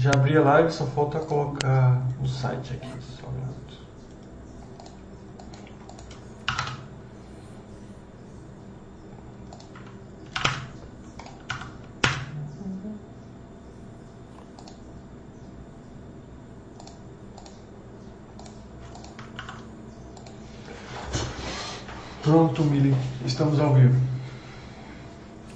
Já abri a live, só falta colocar o site aqui. Só um minuto. Pronto, Mili, estamos ao vivo.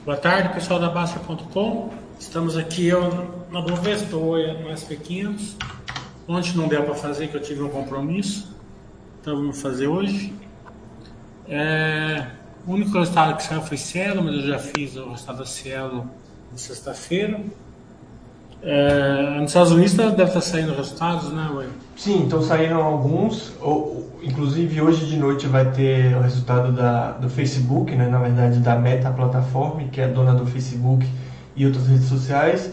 Boa tarde, pessoal da Basta.com. Estamos aqui eu na Bovespa, no SP500. Ontem não deu para fazer, que eu tive um compromisso. Então vamos fazer hoje. É, o único resultado que saiu foi Cielo, mas eu já fiz o resultado da Cielo na sexta-feira. É, nos Estados Unidos deve estar saindo resultados, né, Ué? Sim, então saíram alguns. Ou, inclusive hoje de noite vai ter o resultado da, do Facebook, né, na verdade da Meta Plataforma, que é dona do Facebook e outras redes sociais.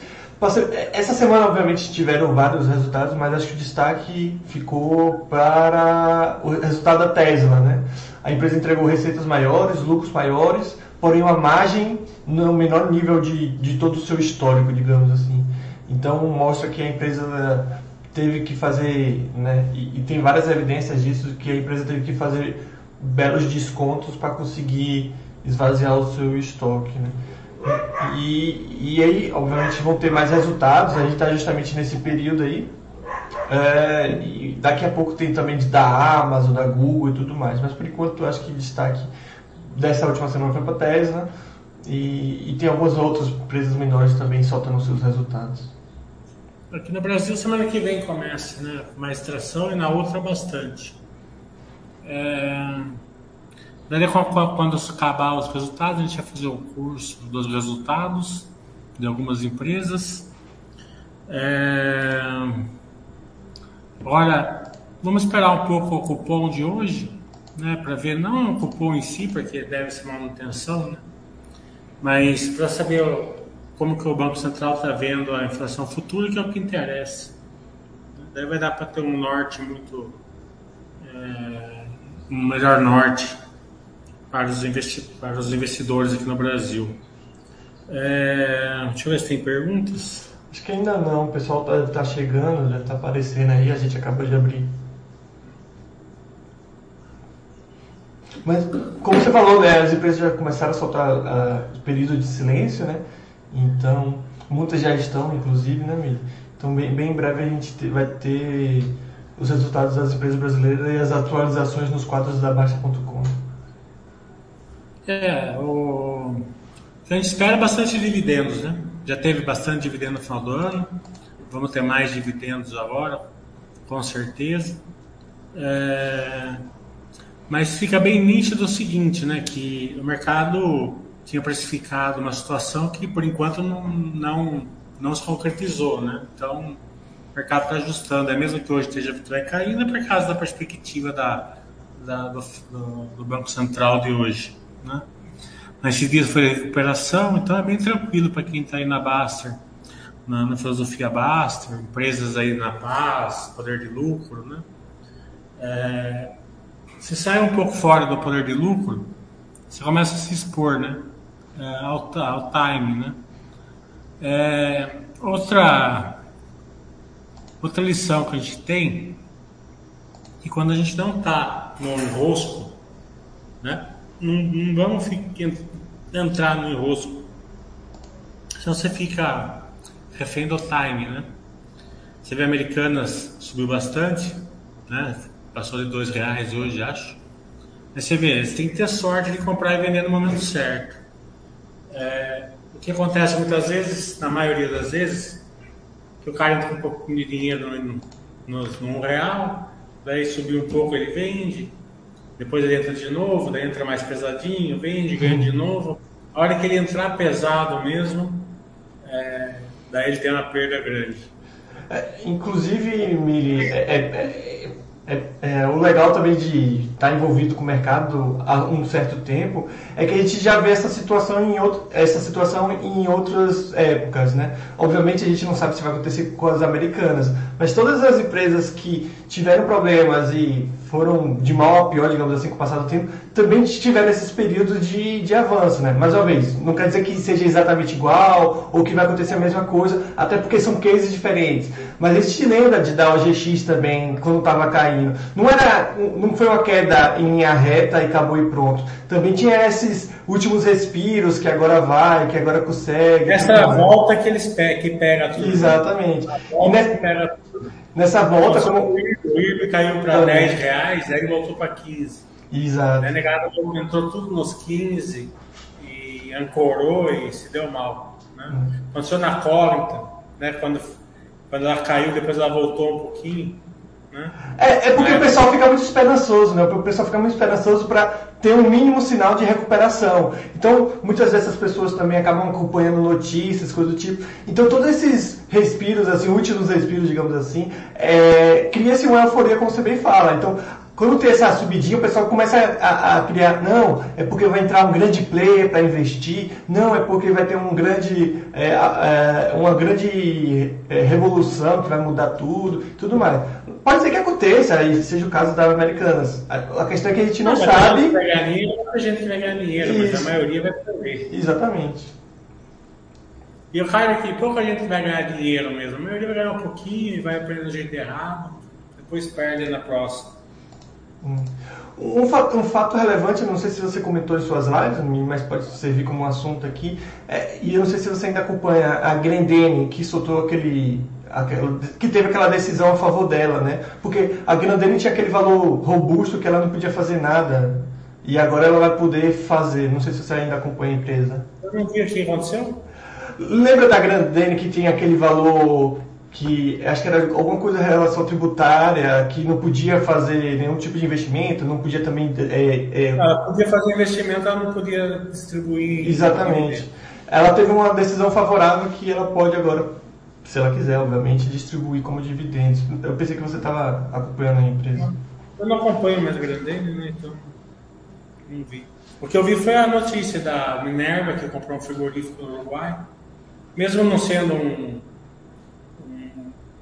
Essa semana, obviamente, tiveram vários resultados, mas acho que o destaque ficou para o resultado da Tesla. Né? A empresa entregou receitas maiores, lucros maiores, porém uma margem no menor nível de, de todo o seu histórico, digamos assim. Então mostra que a empresa teve que fazer, né, e, e, tem várias evidências disso, que a empresa teve que fazer belos descontos para conseguir esvaziar o seu estoque. Né? E, e aí, obviamente, vão ter mais resultados, a gente está justamente nesse período aí. É, e daqui a pouco tem também da Amazon, da Google e tudo mais, mas por enquanto eu acho que destaque dessa última semana foi para a Tesla e, e tem algumas outras empresas menores também soltando seus resultados. Aqui no Brasil, semana que vem começa, né? Mais tração e na outra bastante. É... Daí, quando acabar os resultados, a gente vai fazer o curso dos resultados de algumas empresas. É... Olha, vamos esperar um pouco o cupom de hoje, né? Para ver, não o cupom em si, porque deve ser manutenção, né? Mas para saber como que o Banco Central está vendo a inflação futura, que é o que interessa. Daí vai dar para ter um norte muito. É, um melhor norte para os, investi para os investidores aqui no Brasil. É, deixa eu ver se tem perguntas. Acho que ainda não, o pessoal está tá chegando, já está aparecendo aí, a gente acabou de abrir. Mas, como você falou, né, as empresas já começaram a soltar uh, período de silêncio, né? Então, muitas já estão, inclusive, né, Mili? Então, bem, bem em breve a gente vai ter os resultados das empresas brasileiras e as atualizações nos quadros da Baixa.com. É, o... a gente espera bastante dividendos, né? Já teve bastante dividendo no final do ano, vamos ter mais dividendos agora, com certeza. É... Mas fica bem nítido o seguinte, né? Que o mercado tinha precificado uma situação que por enquanto não, não, não se concretizou, né? Então o mercado está ajustando, é mesmo que hoje esteja caindo, é por causa da perspectiva da, da do, do, Banco Central de hoje, né? Mas esses dias foi recuperação, então é bem tranquilo para quem está aí na Baster, na, na, filosofia Baster, empresas aí na paz, poder de lucro, né? É, se sai um pouco fora do poder de lucro, você começa a se expor, né? é, ao, ao time, né? É, outra, outra lição que a gente tem que quando a gente não está no enrosco, né? Não, não vamos ficar, entrar no enrosco. Senão você fica refém do time, né? Você vê Americanas subiu bastante, né? Passou de dois reais hoje, acho. Mas você vê, você tem que ter sorte de comprar e vender no momento certo. É, o que acontece muitas vezes, na maioria das vezes, que o cara entra com um pouco de dinheiro no, no, no real, daí subiu um pouco ele vende, depois ele entra de novo, daí entra mais pesadinho, vende, ganha de novo. A hora que ele entrar pesado mesmo, é, daí ele tem uma perda grande. É, inclusive, Mili, é, é, é é, é, o legal também de estar tá envolvido com o mercado há um certo tempo é que a gente já vê essa situação em outro, essa situação em outras épocas, né? Obviamente a gente não sabe se vai acontecer com as americanas, mas todas as empresas que tiveram problemas e foram de mal a pior, digamos assim, com o passar do tempo, também tiveram esses períodos de, de avanço, né? Mais uma vez, não quer dizer que seja exatamente igual ou que vai acontecer a mesma coisa, até porque são cases diferentes. Mas a gente lembra de da OGX também, quando estava caindo. Não, era, não foi uma queda em linha reta e acabou e pronto. Também tinha esses últimos respiros que agora vai, que agora consegue. Essa a volta que eles pe que pega tudo. Exatamente. E nessa, pega tudo. Nessa volta, Nossa, como. O IRB caiu para 10 reais, aí voltou para 15. Exato. Né, negado entrou tudo nos 15 e ancorou e se deu mal. Né? Hum. Aconteceu na Córrega, né? quando, quando ela caiu, depois ela voltou um pouquinho. Né? É, é porque é. o pessoal fica muito esperançoso, né? O pessoal fica muito esperançoso para ter um mínimo sinal de recuperação. Então, muitas dessas pessoas também acabam acompanhando notícias, coisas do tipo. Então, todos esses respiros, assim, últimos respiros, digamos assim, é, cria-se uma euforia, como você bem fala. Então, quando tem essa subidinha, o pessoal começa a, a, criar, não, é porque vai entrar um grande player para investir, não, é porque vai ter um grande, é, é, uma grande é, revolução que vai mudar tudo, tudo mais. Pode ser que aconteça, e seja o caso da Americanas. A, a questão é que a gente não, não sabe. Vai ganhar dinheiro, muita gente vai ganhar dinheiro, Isso. mas a maioria vai perder. Exatamente. E o cara aqui, pouca gente vai ganhar dinheiro mesmo. A maioria vai ganhar um pouquinho e vai aprender do jeito errado, depois perde na próxima. Um fato, um fato, relevante, não sei se você comentou em suas lives, mas pode servir como um assunto aqui, é, e eu não sei se você ainda acompanha a Grendene, que soltou aquele, aquele, que teve aquela decisão a favor dela, né? Porque a Grendene tinha aquele valor robusto que ela não podia fazer nada, e agora ela vai poder fazer. Não sei se você ainda acompanha a empresa. Eu não vi o que aconteceu. Lembra da Grandene que tinha aquele valor que acho que era alguma coisa em relação tributária, que não podia fazer nenhum tipo de investimento, não podia também. É, é... Ela podia fazer investimento, ela não podia distribuir. Exatamente. Ela teve uma decisão favorável que ela pode agora, se ela quiser, obviamente, distribuir como dividendos. Eu pensei que você estava acompanhando a empresa. Eu não acompanho mais a Grandene, né? Então. Não vi. O que eu vi foi a notícia da Minerva, que comprou um frigorífico no Uruguai. Mesmo não sendo um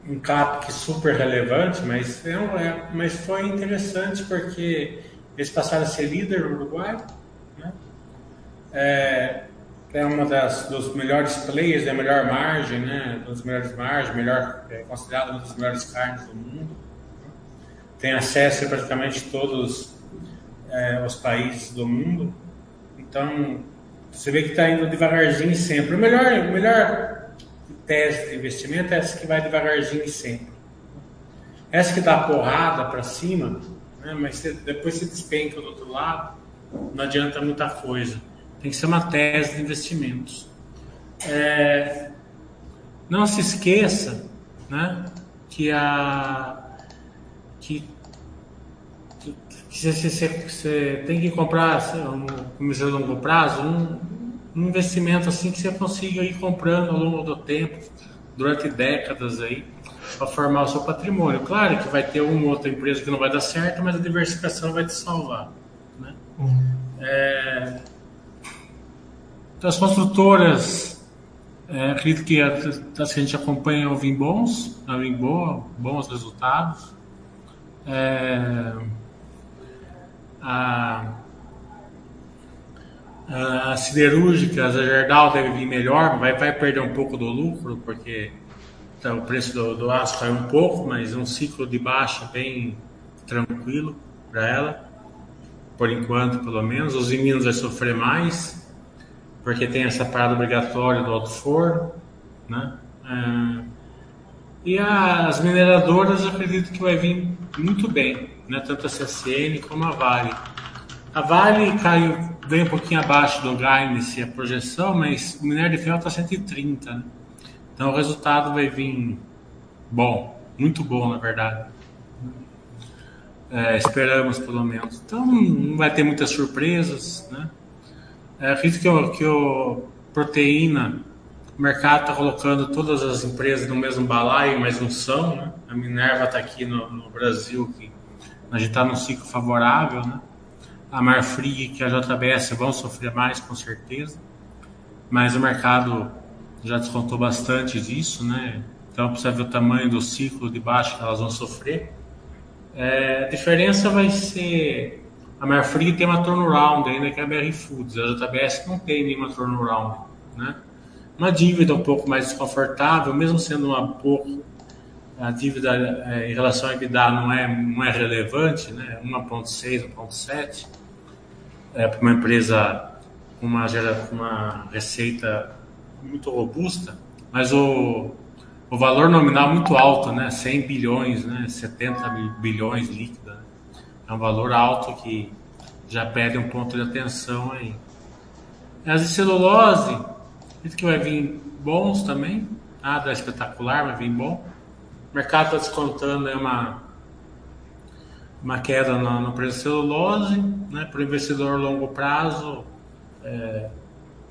um CAPC super relevante, mas, é, é, mas foi interessante porque eles passaram a ser líder no Uruguai. Né? É, é uma das dos melhores players, é a melhor margem, né? Dos melhores margens, melhor, é considerado uma das melhores carnes do mundo. Tem acesso a praticamente todos é, os países do mundo. Então, você vê que está indo devagarzinho sempre. O melhor, o melhor tese de investimento é essa que vai devagarzinho e sempre. Essa que dá porrada para cima, né, mas você, depois se despenca do outro lado, não adianta muita coisa. Tem que ser uma tese de investimentos. É, não se esqueça né, que a que, que, você, você, você, tem que comprar, como um, longo prazo, um, um investimento assim que você consiga ir comprando ao longo do tempo, durante décadas aí, para formar o seu patrimônio. Claro que vai ter uma ou outra empresa que não vai dar certo, mas a diversificação vai te salvar. Né? Uhum. É... Então, as construtoras, é, acredito que as que a gente acompanha vêm bons, vêm boa, bons resultados. É... A a siderúrgica, a Gerdau deve vir melhor, vai, vai perder um pouco do lucro, porque tá, o preço do, do aço caiu um pouco, mas um ciclo de baixa bem tranquilo para ela, por enquanto pelo menos. Os meninos vai sofrer mais, porque tem essa parada obrigatória do alto forno, né? É, e as mineradoras acredito que vai vir muito bem, né? tanto a CSN como a Vale. A Vale caiu veio um pouquinho abaixo do guidance a projeção, mas o minério de ferro está 130, né? Então o resultado vai vir bom, muito bom na verdade. É, esperamos pelo menos. Então não vai ter muitas surpresas, né? É, acredito que o, que o proteína, o mercado está colocando todas as empresas no mesmo balaio, mas não são, né? A Minerva está aqui no, no Brasil, que a gente está num ciclo favorável, né? A Marfrig e a JBS vão sofrer mais, com certeza, mas o mercado já descontou bastante disso, né? Então precisa ver o tamanho do ciclo de baixo que elas vão sofrer. É, a diferença vai ser a Marfrig tem uma turnaround ainda que é a BR Foods, a JBS não tem nenhuma turnaround, né? Uma dívida um pouco mais desconfortável, mesmo sendo uma pouco a dívida é, em relação ao EBITDA não é, não é relevante, né? 1.6, 1.7, é, para uma empresa com uma, uma receita muito robusta, mas o, o valor nominal muito alto, né? 100 bilhões, né? 70 bilhões líquida. Né? É um valor alto que já pede um ponto de atenção aí. As de celulose, isso que vai vir bons também, nada espetacular, vai vir bom. O mercado está descontando é uma, uma queda no, no preço de celulose, né? para o investidor a longo prazo é,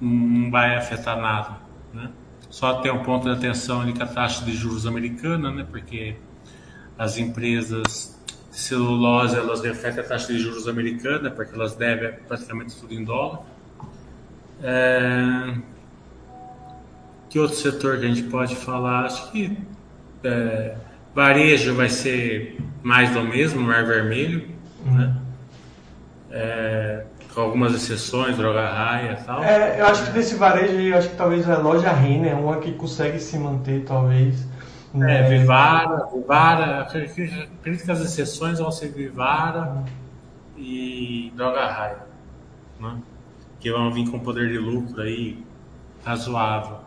não vai afetar nada. Né? Só tem um ponto de atenção ali com a taxa de juros americana, né? porque as empresas de celulose elas refletem a taxa de juros americana, porque elas devem praticamente tudo em dólar. É... Que outro setor que a gente pode falar? Acho que é, varejo vai ser mais do mesmo, mar vermelho, né? É, com algumas exceções, droga raia e tal. É, eu acho que desse varejo aí, eu acho que talvez a loja Renner é uma que consegue se manter, talvez. É, né? Vivara, Vivara, acredito que as exceções vão ser Vivara uhum. e droga raia, né? que vão vir com poder de lucro aí razoável.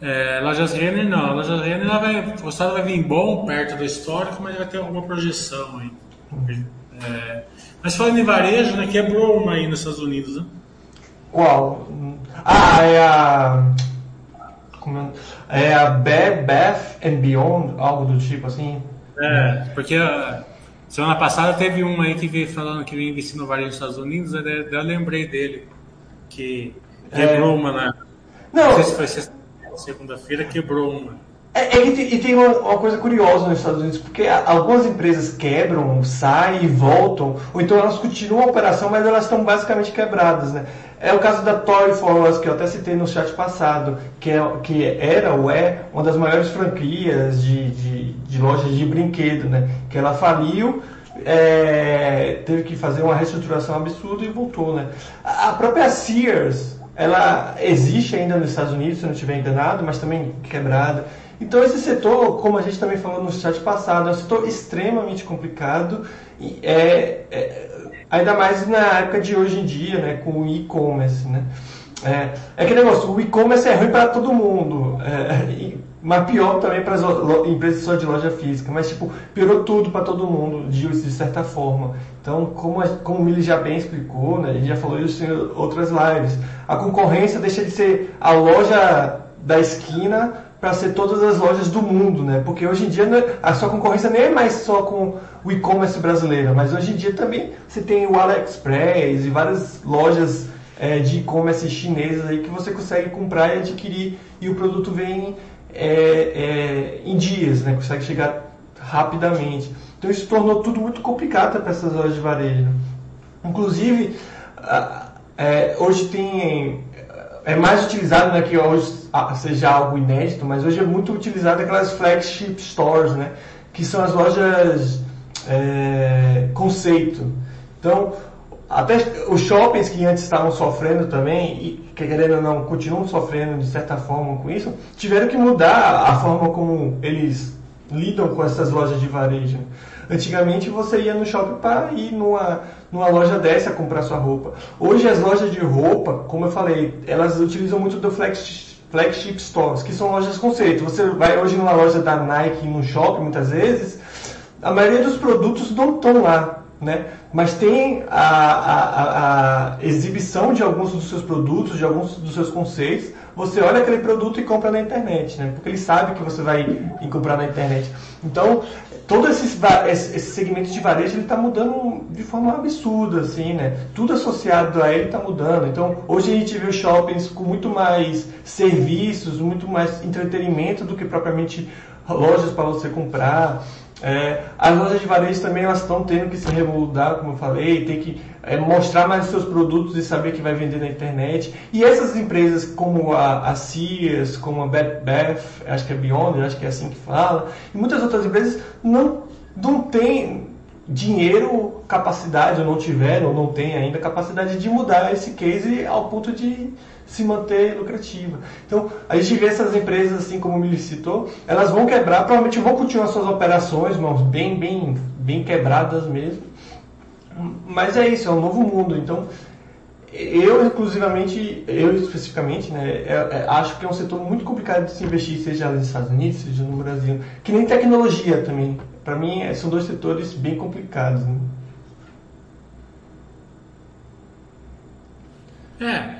É, lojas Renner não, lojas Renner ela vai, o estado vai vir bom perto do histórico, mas vai ter alguma projeção aí. É, mas falando em varejo, né, quebrou uma aí nos Estados Unidos, né? Qual? Ah, é a. Como é? é a Bed Bath and Beyond, algo do tipo assim? É, porque a, semana passada teve um aí que veio falando que veio investir no varejo nos Estados Unidos, eu, eu lembrei dele, que quebrou é... uma na. Não, não sei se foi segunda-feira quebrou uma. É, é e, tem uma, uma, coisa curiosa nos Estados Unidos, porque algumas empresas quebram, saem e voltam, ou então elas continuam a operação, mas elas estão basicamente quebradas, né? É o caso da Toy For Us, que eu até citei no chat passado, que, é, que era ou é uma das maiores franquias de, de, de lojas de brinquedo, né? Que ela faliu, é, teve que fazer uma reestruturação absurda e voltou, né? A própria Sears, ela existe ainda nos Estados Unidos, se eu não estiver enganado, mas também quebrada. Então esse setor, como a gente também falou no chat passado, é um setor extremamente complicado e é, é ainda mais na época de hoje em dia, né, com o e-commerce, né? É, é aquele negócio, o e-commerce é ruim para todo mundo. É, mas pior também para as empresas só de loja física. Mas, tipo, piorou tudo para todo mundo, de, de, certa forma. Então, como, a, como o Mili já bem explicou, né, gente já falou isso em outras lives, a concorrência deixa de ser a loja da esquina para ser todas as lojas do mundo, né? Porque hoje em dia é, a sua concorrência nem é mais só com o e-commerce brasileiro, mas hoje em dia também você tem o AliExpress e várias lojas é, de e-commerce chinesas aí que você consegue comprar e adquirir e o produto vem é, é, em dias, né? consegue chegar rapidamente. Então isso tornou tudo muito complicado para essas lojas de varejo. Inclusive, é, hoje tem é mais utilizado, né, que hoje seja algo inédito, mas hoje é muito utilizado aquelas flagship stores, né, que são as lojas é, conceito. Então, até os shoppings que antes estavam sofrendo também, e que querendo ou não, continuam sofrendo de certa forma com isso, tiveram que mudar a forma como eles lidam com essas lojas de varejo. Antigamente você ia no shopping para ir numa, numa loja dessa comprar sua roupa. Hoje as lojas de roupa, como eu falei, elas utilizam muito do flex, flagship stores, que são lojas conceito. Você vai hoje numa loja da Nike no shopping muitas vezes, a maioria dos produtos não estão lá né? Mas tem a, a, a, exibição de alguns dos seus produtos, de alguns dos seus conceitos. Você olha aquele produto e compra na internet, né? Porque ele sabe que você vai comprar na internet. Então, todo esse, esse segmento de varejo ele está mudando de forma absurda, assim, né? Tudo associado a ele está mudando. Então, hoje a gente vê os shoppings com muito mais serviços, muito mais entretenimento do que propriamente lojas para você comprar. É, as lojas de varejo também elas estão tendo que se remoldar, como eu falei, tem que é, mostrar mais os seus produtos e saber que vai vender na internet. E essas empresas como a, a Sears, como a Bed Bath, acho que é Beyond, acho que é assim que fala, e muitas outras empresas não, não têm dinheiro, capacidade, ou não tiveram, ou não tem ainda capacidade de mudar esse case ao ponto de se manter lucrativa. Então, a gente vê essas empresas, assim como o Mili citou, elas vão quebrar, provavelmente vão continuar suas operações, mas bem, bem, bem quebradas mesmo. Mas é isso, é um novo mundo. Então, eu, inclusivamente, eu especificamente, né, é, é, acho que é um setor muito complicado de se investir, seja nos Estados Unidos, seja no Brasil. Que nem tecnologia também. Para mim, é, são dois setores bem complicados. Né? É,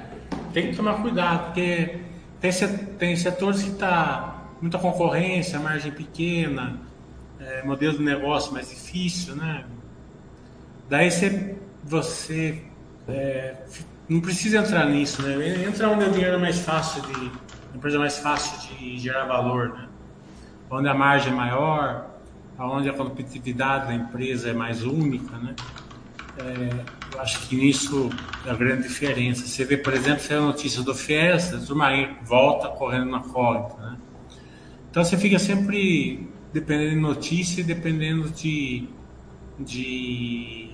tem que tomar cuidado, porque tem, tem setores que tá muita concorrência, margem pequena, é, modelo de negócio mais difícil, né? Daí você, você é, não precisa entrar nisso, né? Entra onde o dinheiro é mais fácil de, empresa mais fácil de gerar valor, né? Onde a margem é maior, onde a competitividade da empresa é mais única, né? É, eu acho que nisso é a grande diferença. Você vê, por exemplo, se a notícia do FIES, a turma volta correndo na corda, né? Então você fica sempre dependendo de notícia e dependendo de, de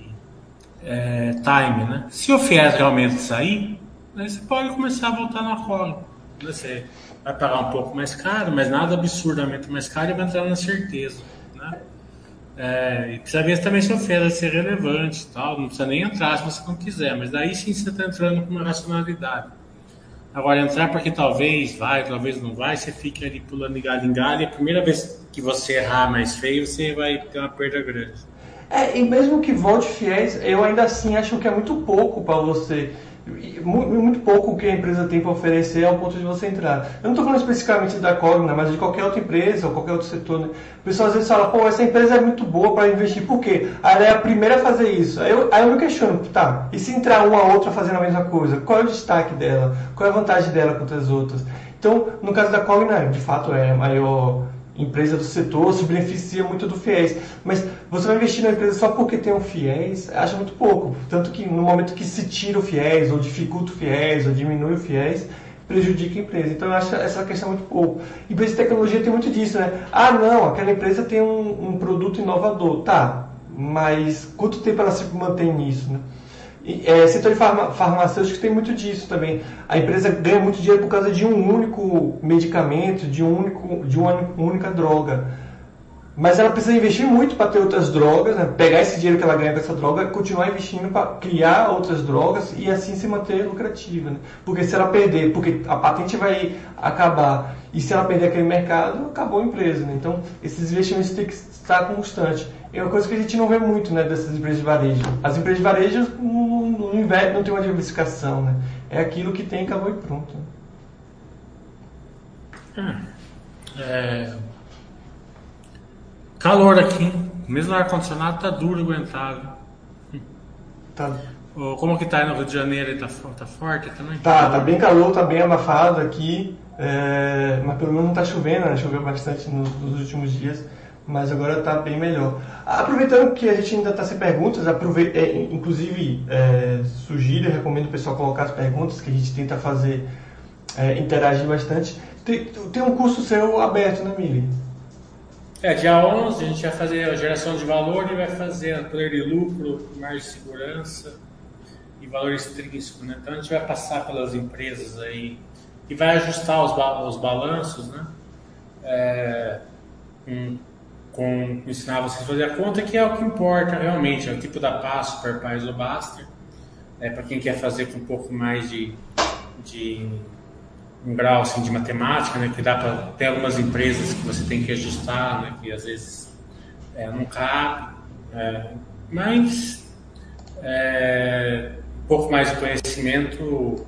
é, time, né? Se o FIES realmente sair, aí você pode começar a voltar na corda. Né? Você vai pagar um pouco mais caro, mas nada absurdamente mais caro e vai entrar na certeza. É, e precisa ver também se oferta ser relevante tal. Não precisa nem entrar se você não quiser, mas daí sim você está entrando com uma racionalidade. Agora, entrar porque talvez vai, talvez não vai, você fica ali pulando de galho em galho, e a primeira vez que você errar mais feio, você vai ter uma perda grande. É, e mesmo que volte fiéis, eu ainda assim acho que é muito pouco para você muito pouco que a empresa tem para oferecer ao ponto de você entrar. Eu não estou falando especificamente da Cogna, mas de qualquer outra empresa ou qualquer outro setor. Né? O pessoal às vezes fala, pô, essa empresa é muito boa para investir, por quê? Ela é a primeira a fazer isso. Aí eu, aí eu me questiono, tá, e se entrar uma ou outra fazendo a mesma coisa? Qual é o destaque dela? Qual é a vantagem dela contra as outras? Então, no caso da Cogna, de fato é a maior empresa do setor se beneficia muito do FIES. Mas você vai investir na empresa só porque tem um FIES, acha muito pouco. Tanto que no momento que se tira o FIES, ou dificulta o FIES, ou diminui o FIES, prejudica a empresa. Então eu acho essa questão muito pouco. Empresa de tecnologia tem muito disso, né? Ah, não, aquela empresa tem um, um produto inovador. Tá, mas quanto tempo ela se mantém nisso, né? É, setor de farma, farmacêutico tem muito disso também. A empresa ganha muito dinheiro por causa de um único medicamento, de, um único, de uma única droga. Mas ela precisa investir muito para ter outras drogas, né? pegar esse dinheiro que ela ganha com essa droga, continuar investindo para criar outras drogas e assim se manter lucrativa. Né? Porque se ela perder, porque a patente vai acabar, e se ela perder aquele mercado, acabou a empresa. Né? Então, esses investimentos têm que estar constantes é uma coisa que a gente não vê muito né, dessas empresas de varejo. As empresas de varejo não, não, não tem uma diversificação, né? É aquilo que tem, acabou e pronto. Hum. É... Calor aqui, mesmo o ar-condicionado tá duro aguentar. Tá. Como que tá aí no Rio de Janeiro? Tá, tá forte também? Tá, tá bem calor, tá bem abafado aqui, é... mas pelo menos não tá chovendo, né? Choveu bastante nos, nos últimos dias mas agora está bem melhor. Aproveitando que a gente ainda está sem perguntas, aproveita, é, inclusive é, sugiro e recomendo o pessoal colocar as perguntas que a gente tenta fazer, é, interagir bastante. Tem, tem um curso seu aberto, né, Mili? É, dia 11 a gente vai fazer a geração de valor e vai fazer a poder de lucro, margem de segurança e valor extrínseco, né? Então a gente vai passar pelas empresas aí e vai ajustar os, os balanços, né? É, com ensinar vocês a fazer a conta, que é o que importa realmente, é o tipo da passo, per pais ou Baster. É, para quem quer fazer com um pouco mais de, de um grau assim, de matemática, né, que dá para ter algumas empresas que você tem que ajustar, né, que às vezes é, não cabe, é, mas é, um pouco mais de conhecimento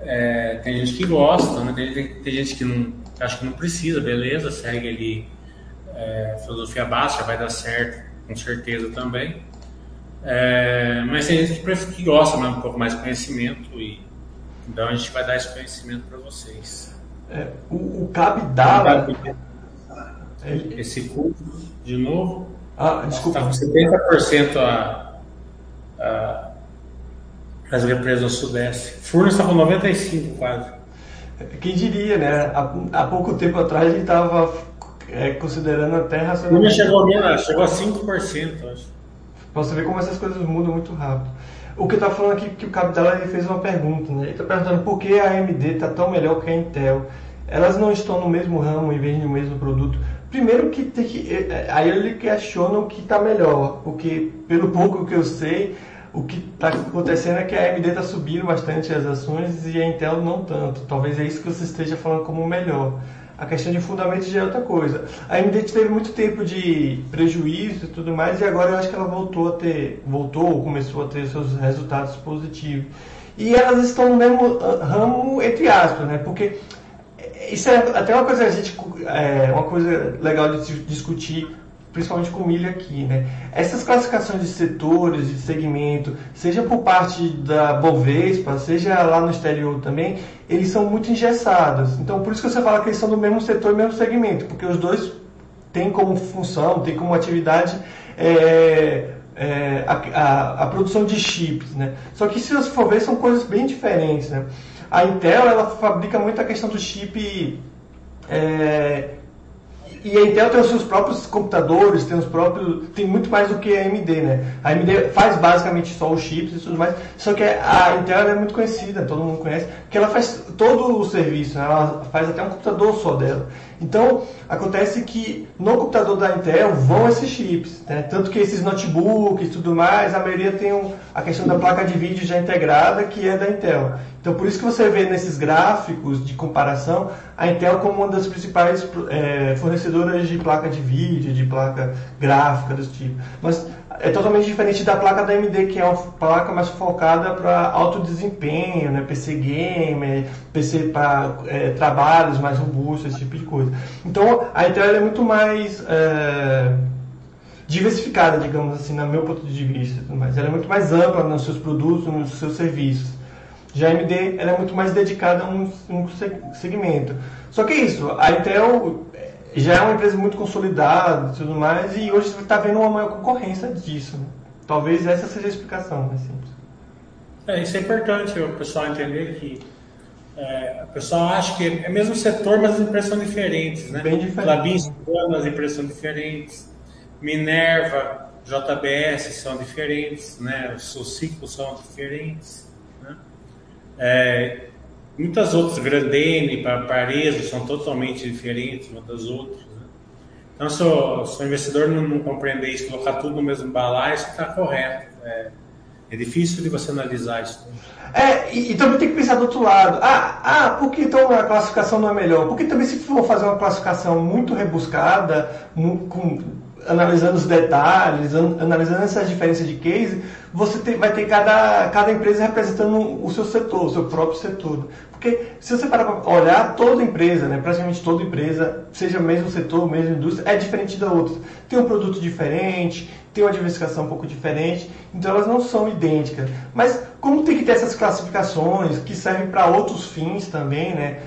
é, tem gente que gosta, né, tem, tem gente que não acha que não precisa, beleza, segue ali é, filosofia básica, vai dar certo, com certeza também. É, mas tem gente que, gosta né, um pouco mais de conhecimento e então a gente vai dar esse conhecimento para vocês. É, o, o Cabidala. Esse curso, de novo, ah, desculpa. Está com 70% a, a, as represas do Sudeste. Furnas está com 95% quase. Quem diria, né? Há, há pouco tempo atrás a gente estava é, considerando até racionalmente. chegou a menos, chegou a 5%, acho. você ver como essas coisas mudam muito rápido. O que eu estava falando aqui, que o Capital ele fez uma pergunta, né? Ele está perguntando por que a AMD está tão melhor que a Intel. Elas não estão no mesmo ramo e vendem o mesmo produto. Primeiro que tem que. É, é, aí ele questiona o que está melhor, porque pelo pouco que eu sei, o que está acontecendo é que a AMD está subindo bastante as ações e a Intel não tanto. Talvez é isso que você esteja falando como melhor. A questão de fundamentos já é outra coisa. A AMD teve muito tempo de prejuízo e tudo mais, e agora eu acho que ela voltou a ter, voltou ou começou a ter seus resultados positivos. E elas estão no mesmo ah, ramo, entre aspas, né? Porque isso é até uma coisa a gente é, uma coisa legal de discutir principalmente com milha aqui, né? Essas classificações de setores, de segmento, seja por parte da Bovespa, seja lá no exterior também, eles são muito engessados. Então, por isso que você fala que eles são do mesmo setor e mesmo segmento, porque os dois têm como função, têm como atividade é, é, a, a, a, produção de chips, né? Só que se você for ver, são coisas bem diferentes, né? A Intel, ela fabrica muito a questão do chip é, e a Intel tem os seus próprios computadores, tem os próprios. tem muito mais do que a AMD, né? A AMD faz basicamente só os chips e tudo mais, só que a Intel é muito conhecida, todo mundo conhece, que ela faz todo o serviço, né? ela faz até um computador só dela. Então, acontece que no computador da Intel vão esses chips, né? tanto que esses notebooks e tudo mais, a maioria tem um, a questão da placa de vídeo já integrada, que é da Intel. Então, por isso que você vê nesses gráficos de comparação a Intel como uma das principais é, fornecedoras de placa de vídeo, de placa gráfica desse tipo. Mas é totalmente diferente da placa da AMD, que é uma placa mais focada para alto desempenho, né? PC gamer, PC para é, trabalhos mais robustos, esse tipo de coisa. Então, a Intel é muito mais é, diversificada, digamos assim, no meu ponto de vista. Mas ela é muito mais ampla nos seus produtos, nos seus serviços. Já a AMD ela é muito mais dedicada a um, um segmento. Só que é isso, a Intel já é uma empresa muito consolidada e tudo mais, e hoje você está vendo uma maior concorrência disso. Né? Talvez essa seja a explicação mais simples. É, isso é importante o pessoal entender que é, o pessoal acha que é o mesmo setor, mas as empresas são diferentes, né? Bem diferentes. Clabin, as empresas são diferentes. Minerva, JBS são diferentes, né? Os ciclos são diferentes. É, muitas outras, Grandene, Parezo, são totalmente diferentes umas das outras. Né? Então, se o, se o investidor não, não, compreender isso, colocar tudo no mesmo balaio, está correto. É, é, difícil de você analisar isso. É, e, e, também tem que pensar do outro lado. Ah, ah, por que então a classificação não é melhor? Porque também se for fazer uma classificação muito rebuscada, com analisando os detalhes, an, analisando essas diferenças de case, você tem, vai ter cada, cada empresa representando o seu setor, o seu próprio setor. Porque se você parar para olhar, toda empresa, né, praticamente toda empresa, seja mesmo setor, mesmo indústria, é diferente da outra. Tem um produto diferente, tem uma diversificação um pouco diferente, então elas não são idênticas. Mas como tem que ter essas classificações que servem para outros fins também, né,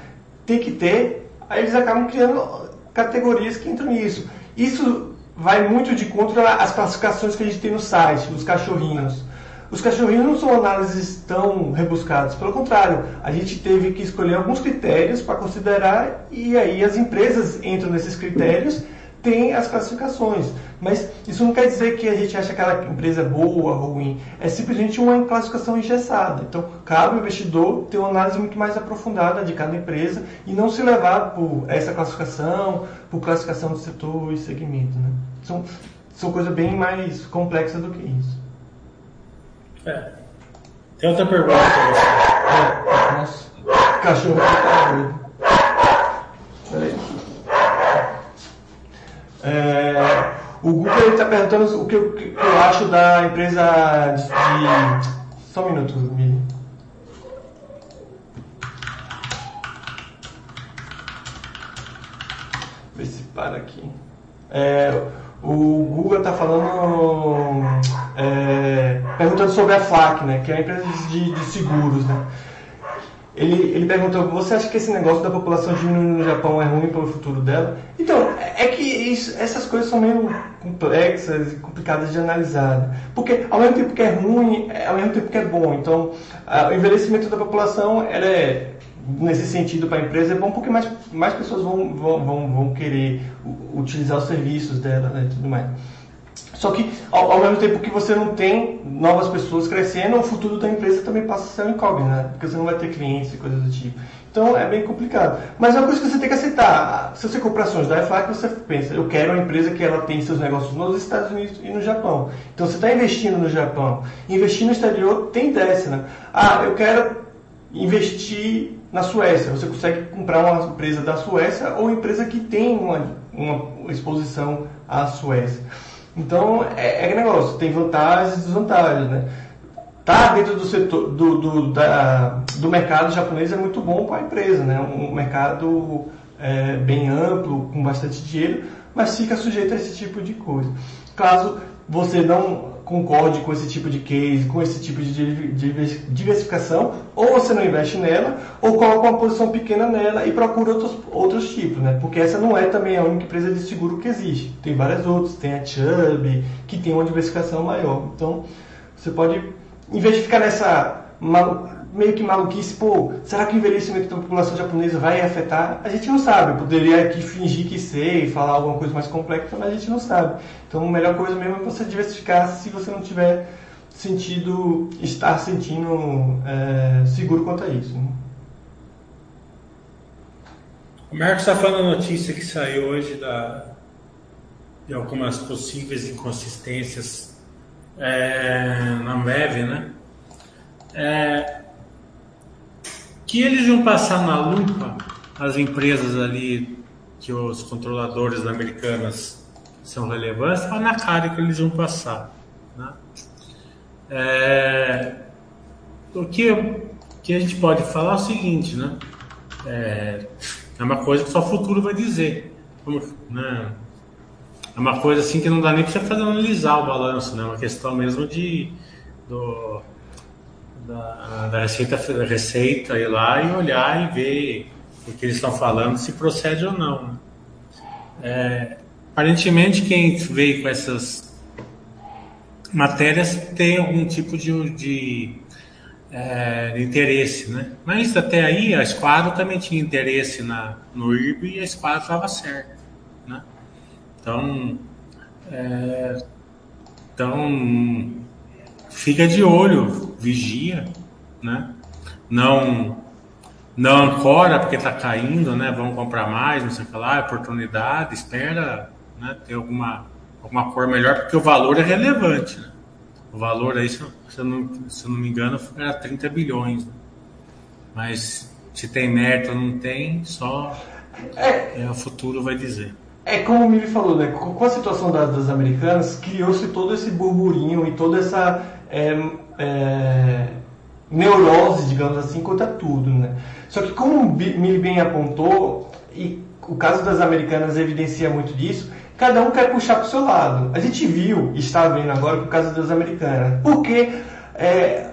tem que ter, aí eles acabam criando categorias que entram nisso. Isso vai muito de contra as classificações que a gente tem no site, os cachorrinhos. Os cachorrinhos não são análises tão rebuscadas, pelo contrário, a gente teve que escolher alguns critérios para considerar e aí as empresas entram nesses critérios, têm as classificações. Mas isso não quer dizer que a gente acha aquela empresa boa ou ruim, é simplesmente uma classificação engessada. Então, cabe ao investidor ter uma análise muito mais aprofundada de cada empresa e não se levar por essa classificação, por classificação de setor e segmento. Né? São, são coisas bem mais complexas do que isso. É. Tem outra pergunta para você. É, nossa, cachorro tá doido. Peraí. É, o Google está perguntando o que eu, que eu, acho da empresa de, de... Só um minuto, Mili. Ver se para aqui. É, o Google está falando, é, perguntando sobre a FLAC, né, que é a empresa de, de seguros, né. Ele, ele perguntou, você acha que esse negócio da população diminuindo no Japão é ruim para o futuro dela? Então, é que isso, essas coisas são meio complexas e complicadas de analisar. Né? Porque ao mesmo tempo que é ruim, é, ao mesmo tempo que é bom. Então, a, o envelhecimento da população, ela é nesse sentido para a empresa é bom porque mais, mais pessoas vão, vão, vão, vão querer utilizar os serviços dela né, e tudo mais. Só que, ao, ao, mesmo tempo que você não tem novas pessoas crescendo, o futuro da empresa também passa a ser um incógnito, né? Porque você não vai ter clientes e coisas do tipo. Então é bem complicado. Mas é uma coisa que você tem que aceitar. Se você comprar ações da EFAC, você pensa, eu quero uma empresa que ela tem seus negócios nos Estados Unidos e no Japão. Então você está investindo no Japão. Investir no exterior tem dessa, né? Ah, eu quero investir na Suécia. Você consegue comprar uma empresa da Suécia ou empresa que tem uma, uma exposição à Suécia. Então, é, é negócio, tem vantagens e desvantagens, né? Tá dentro do setor do, do, da, do mercado japonês é muito bom para a empresa, né? Um mercado é, bem amplo, com bastante dinheiro, mas fica sujeito a esse tipo de coisa. Caso você não concorde com esse tipo de case, com esse tipo de diversificação, ou você não investe nela, ou coloca uma posição pequena nela e procura outros, outros tipos, né? Porque essa não é também a única empresa de seguro que existe. Tem várias outras, tem a Chubb, que tem uma diversificação maior. Então, você pode, em vez de ficar nessa meio que maluquice, pô, será que o envelhecimento da população japonesa vai afetar? A gente não sabe. Eu poderia aqui fingir que sei, falar alguma coisa mais complexa, mas a gente não sabe. Então a melhor coisa mesmo é você diversificar se você não tiver sentido, estar sentindo é, seguro quanto a isso. Né? O Marcos está falando a notícia que saiu hoje da, de algumas possíveis inconsistências é, na Ambev, né? É, que eles iam passar na lupa as empresas ali que os controladores americanas são relevantes, estava na cara que eles iam passar. Né? É, o que, que a gente pode falar é o seguinte, né? É, é uma coisa que só o futuro vai dizer. Como, né? É uma coisa assim que não dá nem para você fazer analisar o balanço, né? É uma questão mesmo de do, da, da receita, receita ir lá e olhar e ver o que eles estão falando, se procede ou não. É, aparentemente, quem veio com essas matérias tem algum tipo de, de, é, de, interesse, né? Mas até aí a Esquadra também tinha interesse na, no IRB e a Esquadra estava certa, né? Então, é, então fica de olho, vigia, né? Não não ancora porque está caindo, né? Vamos comprar mais, não sei o que lá, oportunidade, espera, né? Ter alguma alguma cor melhor porque o valor é relevante, né? O valor aí, se eu não, se eu não me engano, era 30 bilhões. Né? Mas se tem mérito ou não tem, só é, é, o futuro vai dizer. É como o Mili falou, né? Com a situação das, das americanas, criou-se todo esse burburinho e toda essa é, é, neurose, digamos assim, contra tudo, né? Só que como o Mili bem apontou, e o caso das americanas evidencia muito disso, cada um quer puxar para o seu lado. A gente viu, está vendo agora, com o caso das americanas. Porque, é,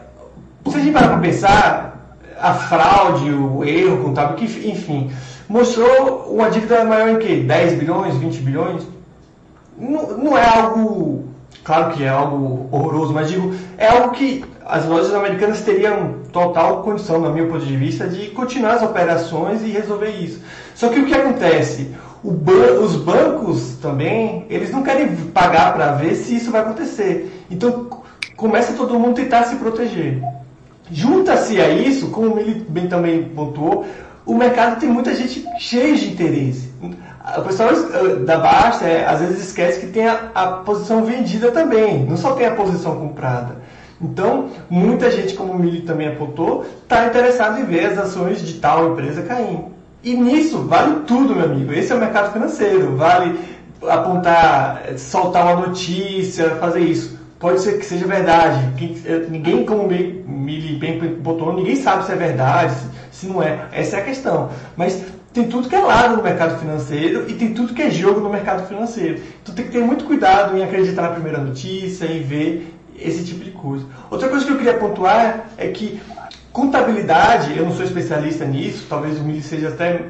se a gente parar para pensar, a fraude, o erro contábil, que, enfim, mostrou uma dívida maior em que? 10 bilhões, 20 bilhões? Não, não é algo Claro que é algo horroroso, mas digo, é algo que as lojas americanas teriam total condição, no meu ponto de vista, de continuar as operações e resolver isso. Só que o que acontece? Ban os bancos também, eles não querem pagar para ver se isso vai acontecer. Então, começa todo mundo a tentar se proteger. Junta-se a isso, como ele bem também pontuou, o mercado tem muita gente cheia de interesse o pessoal eh, da Baixa é, às vezes esquece que tem a, a, posição vendida também, não só tem a posição comprada. Então, muita gente, como o Mili também apontou, está interessado em ver as ações de tal empresa caindo. E nisso vale tudo, meu amigo. Esse é o mercado financeiro. Vale apontar, soltar uma notícia, fazer isso. Pode ser que seja verdade. Eh, ninguém, como o Mili bem botou, ninguém sabe se é verdade, se não é. Essa é a questão. Mas tem tudo que é lado no mercado financeiro e tem tudo que é jogo no mercado financeiro. Então tem que ter muito cuidado em acreditar na primeira notícia, em ver esse tipo de coisa. Outra coisa que eu queria pontuar é que contabilidade, eu não sou especialista nisso, talvez o Mili seja até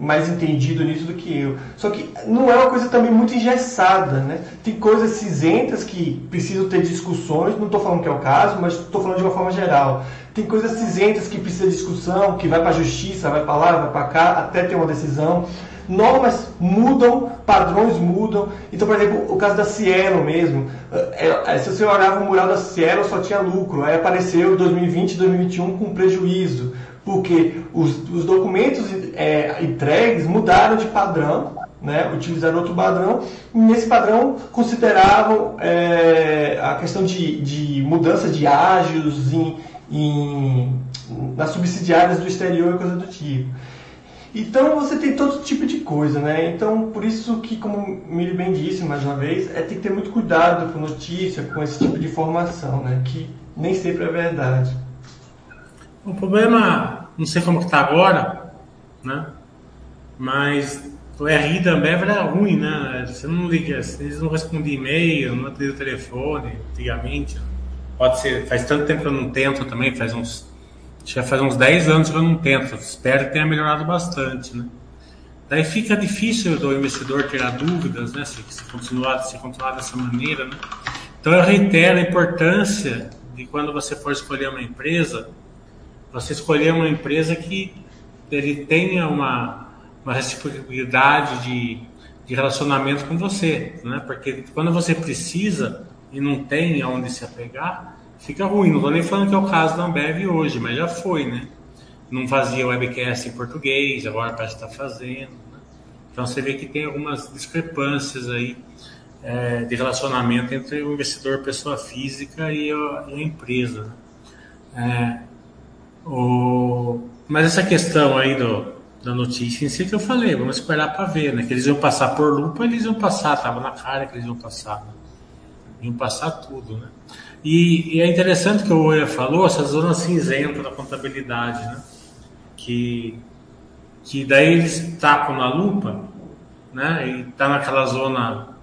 mais entendido nisso do que eu. Só que não é uma coisa também muito engessada, né? Tem coisas cinzentas que precisam ter discussões, não estou falando que é o caso, mas estou falando de uma forma geral. Tem coisas cinzentas que precisam de discussão, que vai para a justiça, vai para lá, vai para cá, até ter uma decisão. normas mudam, padrões mudam. Então, por exemplo, o caso da Cielo mesmo. É, é, se você olhava o mural da Cielo, só tinha lucro. Aí apareceu 2020 2021 com prejuízo. Porque os, os documentos é, entregues mudaram de padrão, né, utilizaram outro padrão, e nesse padrão consideravam é, a questão de, de mudança de ágios em, em, nas subsidiárias do exterior e coisa do tipo. Então você tem todo tipo de coisa, né? Então por isso que, como Miri bem disse mais uma vez, é tem que ter muito cuidado com notícia, com esse tipo de informação, né? Que nem sempre é verdade. O problema, não sei como que está agora, né? Mas o RI da Ambev era ruim, né? Você não liga, eles não respondiam e-mail, não atendiam telefone, antigamente. Pode ser, faz tanto tempo que eu não tento também, faz uns já faz uns 10 anos que eu não tento. Espero que tenha melhorado bastante, né? Daí fica difícil do investidor tirar dúvidas, né? Se, se, continuar, se continuar dessa maneira, né? Então eu reitero a importância de quando você for escolher uma empresa, você escolher uma empresa que ele tenha uma, uma reciprocidade de, de relacionamento com você, né? Porque quando você precisa e não tem aonde se apegar, fica ruim. Não estou nem falando que é o caso da Ambev hoje, mas já foi, né? Não fazia webcast em português, agora parece que está fazendo. Né? Então você vê que tem algumas discrepâncias aí é, de relacionamento entre o investidor pessoa física e a, e a empresa. Né? É, o... Mas essa questão aí do, da notícia em si que eu falei, vamos esperar para ver, né? Que eles iam passar por lupa, eles iam passar, estava na cara que eles iam passar. Né? Iam passar tudo, né? E, e, é interessante que o Oia falou, essa zona cinzenta da contabilidade, né? Que, que daí eles tapam na lupa, né? E tá naquela zona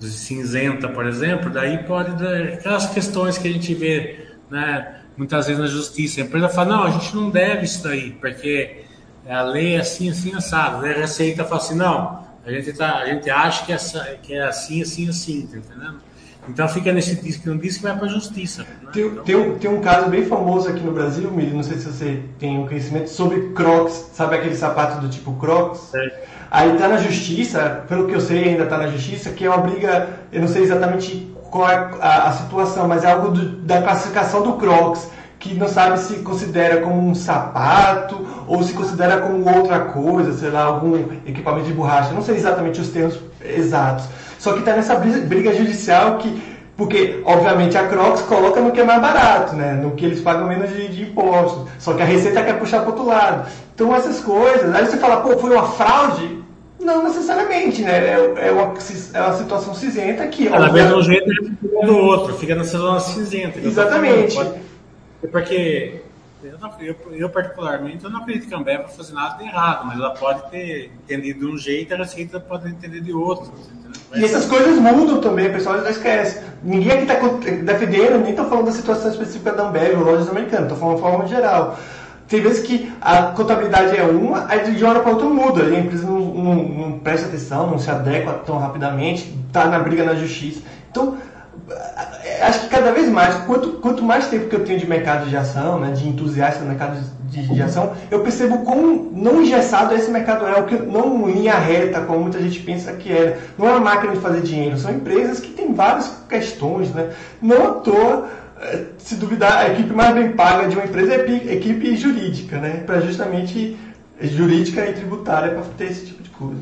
cinzenta, por exemplo, daí pode dar aquelas questões que a gente vê, né? Muitas vezes na justiça, a empresa fala, não, a gente não deve isso daí, porque a lei é assim, assim, assado. Daí a Receita fala assim, não, a gente, tá, a gente acha que é, que é assim, assim, assim, tá entendendo? Então fica nesse disco, não diz que vai para a justiça. Né? Tem, então, tem, um, tem um caso bem famoso aqui no Brasil, Mili, não sei se você tem um conhecimento, sobre Crocs, sabe aquele sapato do tipo Crocs? É. Aí está na justiça, pelo que eu sei ainda está na justiça, que é uma briga, eu não sei exatamente qual é a, a situação, mas é algo do, da classificação do Crocs, que não sabe se considera como um sapato ou se considera como outra coisa, sei lá, algum equipamento de borracha, não sei exatamente os termos exatos. Só que está nessa briga judicial que porque, obviamente, a Crocs coloca no que é mais barato, né? no que eles pagam menos de, de impostos. Só que a Receita quer puxar para outro lado. Então, essas coisas. Aí você fala, pô, foi uma fraude? Não necessariamente, né? É, é, uma, é uma situação cinzenta que. Ela vê de um jeito e do outro, fica nessa zona cinzenta. Exatamente. É porque eu, não, eu, eu, particularmente, eu não acredito que a Ambev vai fazer nada de errado, mas ela pode ter entendido de um jeito a Receita pode entender de outro. E essas coisas mudam também, pessoal já esquece. Ninguém aqui está defendendo, nem está falando da situação específica da Ambev ou lojas americanas, estou falando de forma geral. Tem vezes que a contabilidade é uma, aí de uma hora para outra muda, a empresa não, não, não presta atenção, não se adequa tão rapidamente, está na briga na justiça. Então, acho que cada vez mais, quanto, quanto mais tempo que eu tenho de mercado de ação, né, de entusiasta no mercado de, de, ação, eu percebo quão não engessado esse mercado é, o que não linha reta, como muita gente pensa que era. Não é uma máquina de fazer dinheiro, são empresas que têm várias questões. Né? Não à toa, eh, se duvidar, a equipe mais bem paga de uma empresa é a equipe jurídica, né? para justamente jurídica e tributária para ter esse tipo de coisa.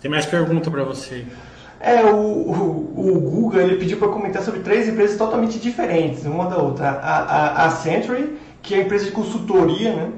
Tem mais pergunta para você. É, o, o, o Google ele pediu para comentar sobre três empresas totalmente diferentes, uma da outra. A, a, a Century, que é a empresa de consultoria, né?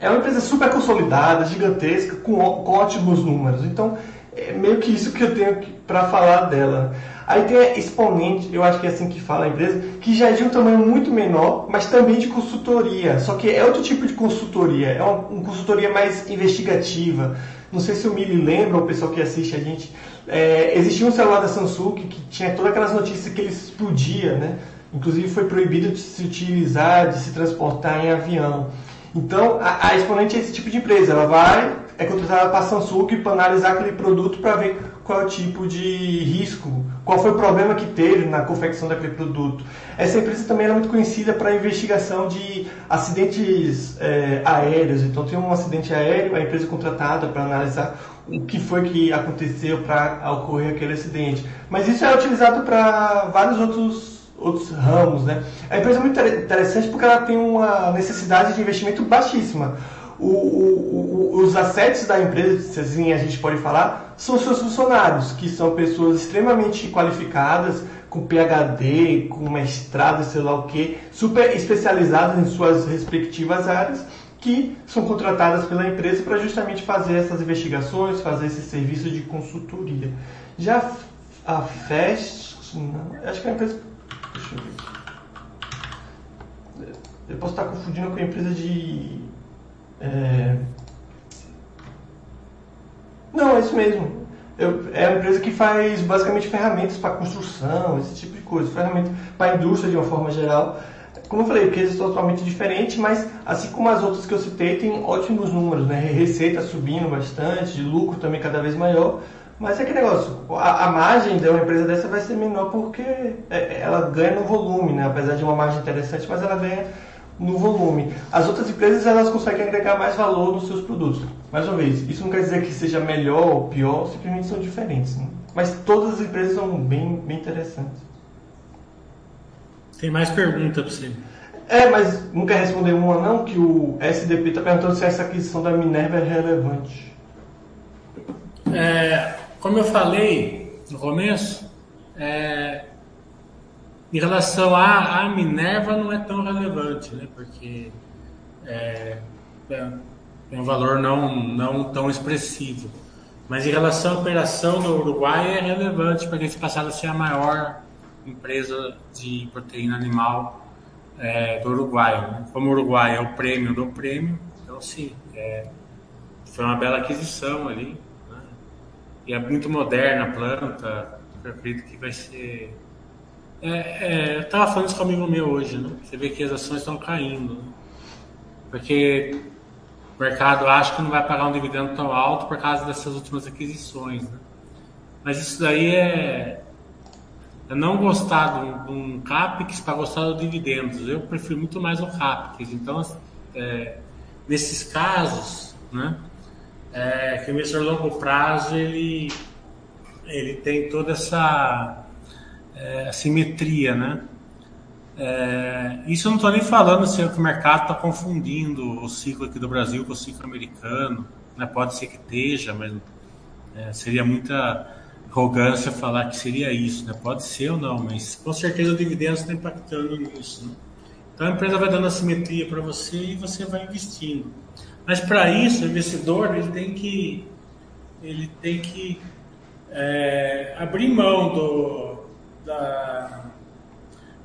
É uma empresa super consolidada, gigantesca, com, com ótimos números. Então, é meio que isso que eu tenho para falar dela. Aí tem a Exponente, eu acho que é assim que fala a empresa, que já é de um tamanho muito menor, mas também de consultoria. Só que é outro tipo de consultoria, é uma, uma consultoria mais investigativa. Não sei se o Mili lembra, o pessoal que assiste a gente, é, existia um celular da Samsung que tinha todas aquelas notícias que ele explodia, né? Inclusive foi proibido de se utilizar, de se transportar em avião. Então, a, a Exponente é esse tipo de empresa. Ela vai, é contratada para a Samsung para analisar aquele produto para ver qual é o tipo de risco, qual foi o problema que teve na confecção daquele produto. Essa empresa também é muito conhecida para investigação de acidentes é, aéreos. Então, tem um acidente aéreo, a empresa é contratada para analisar o que foi que aconteceu para ocorrer aquele acidente. Mas isso é utilizado para vários outros outros ramos, né? A empresa é muito interessante porque ela tem uma necessidade de investimento baixíssima o, o, os assets da empresa, assim a gente pode falar, são seus funcionários, que são pessoas extremamente qualificadas, com PhD, com mestrado, sei lá o que, super especializadas em suas respectivas áreas, que são contratadas pela empresa para justamente fazer essas investigações, fazer esse serviço de consultoria. Já a FEST, não, acho que é a empresa. Deixa eu ver. Eu posso estar confundindo com a empresa de é... Não, é isso mesmo. Eu, é a empresa que faz basicamente ferramentas para construção, esse tipo de coisa, ferramentas para a indústria de uma forma geral. Como eu falei, o case é totalmente diferente, mas assim como as outras que eu citei, tem ótimos números, né? Receita subindo bastante, lucro também cada vez maior. Mas é que negócio, a, a, margem de uma empresa dessa vai ser menor porque é, ela ganha no volume, né? Apesar de uma margem interessante, mas ela ganha no volume. As outras empresas elas conseguem agregar mais valor nos seus produtos. Mais uma vez, isso não quer dizer que seja melhor ou pior, simplesmente são diferentes. Né? Mas todas as empresas são bem, bem interessantes. Tem mais pergunta para você. É, mas não quer responder uma não, que o SDP está perguntando se essa aquisição da Minerva é relevante. É, como eu falei no começo, é, em relação à, à Minerva, não é tão relevante, né? porque é, é, um valor não, não tão expressivo. Mas em relação à operação do Uruguai, é relevante, porque eles passaram a ser a maior empresa de proteína animal é, do Uruguai. Como o Uruguai é o prêmio do prêmio, então sim, é, foi uma bela aquisição ali. Né? E é muito moderna a planta, eu acredito que vai ser é, é, eu estava falando isso com um amigo meu hoje, né? Você vê que as ações estão caindo. Né? Porque o mercado acha que não vai pagar um dividendo tão alto por causa dessas últimas aquisições. Né? Mas isso daí é, é não gostar de um, CAPEX para gostar dos dividendos. Eu prefiro muito mais o CAPEX. Então, é, nesses casos, né, é, que o investidor longo prazo ele, ele tem toda essa é, simetria, né? É, isso eu não estou nem falando se o mercado está confundindo o ciclo aqui do Brasil com o ciclo americano. Né? Pode ser que esteja, mas é, seria muita arrogância falar que seria isso. Né? Pode ser ou não, mas com certeza o dividendo está impactando nisso. Né? Então a empresa vai dando a simetria para você e você vai investindo. Mas para isso, o investidor ele tem que, ele tem que é, abrir mão do, da,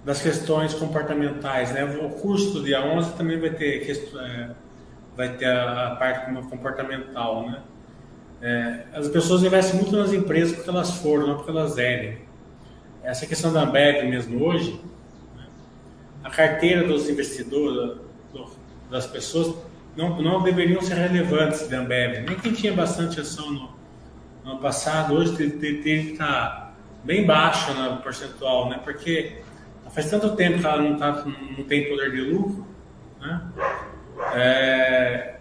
das questões comportamentais. Né? O curso do dia 11 também vai ter, é, vai ter a, a parte comportamental. Né? É, as pessoas investem muito nas empresas porque elas foram, não porque elas erem. Essa questão da Ambev mesmo hoje, a carteira dos investidores, das pessoas, não, não deveriam ser relevantes da Ambev. Nem quem tinha bastante ação no, no passado, hoje teria que estar bem baixa no percentual, né? Porque faz tanto tempo que ela não, tá, não tem poder de lucro, né? É,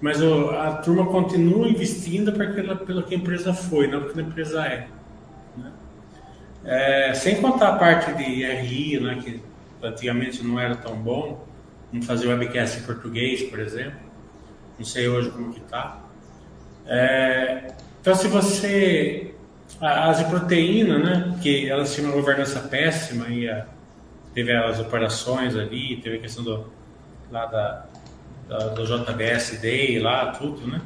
mas o, a turma continua investindo pela, pelo que a empresa foi, não porque a empresa é. Né? é. Sem contar a parte de RI, né, que antigamente não era tão bom, não fazer webcast em português, por exemplo. Não sei hoje como que está. É, então, se você as de proteína, né, que elas tinham uma governança péssima e a, teve as operações ali, teve a questão do, lá da, da do JBS Day, lá, tudo, né?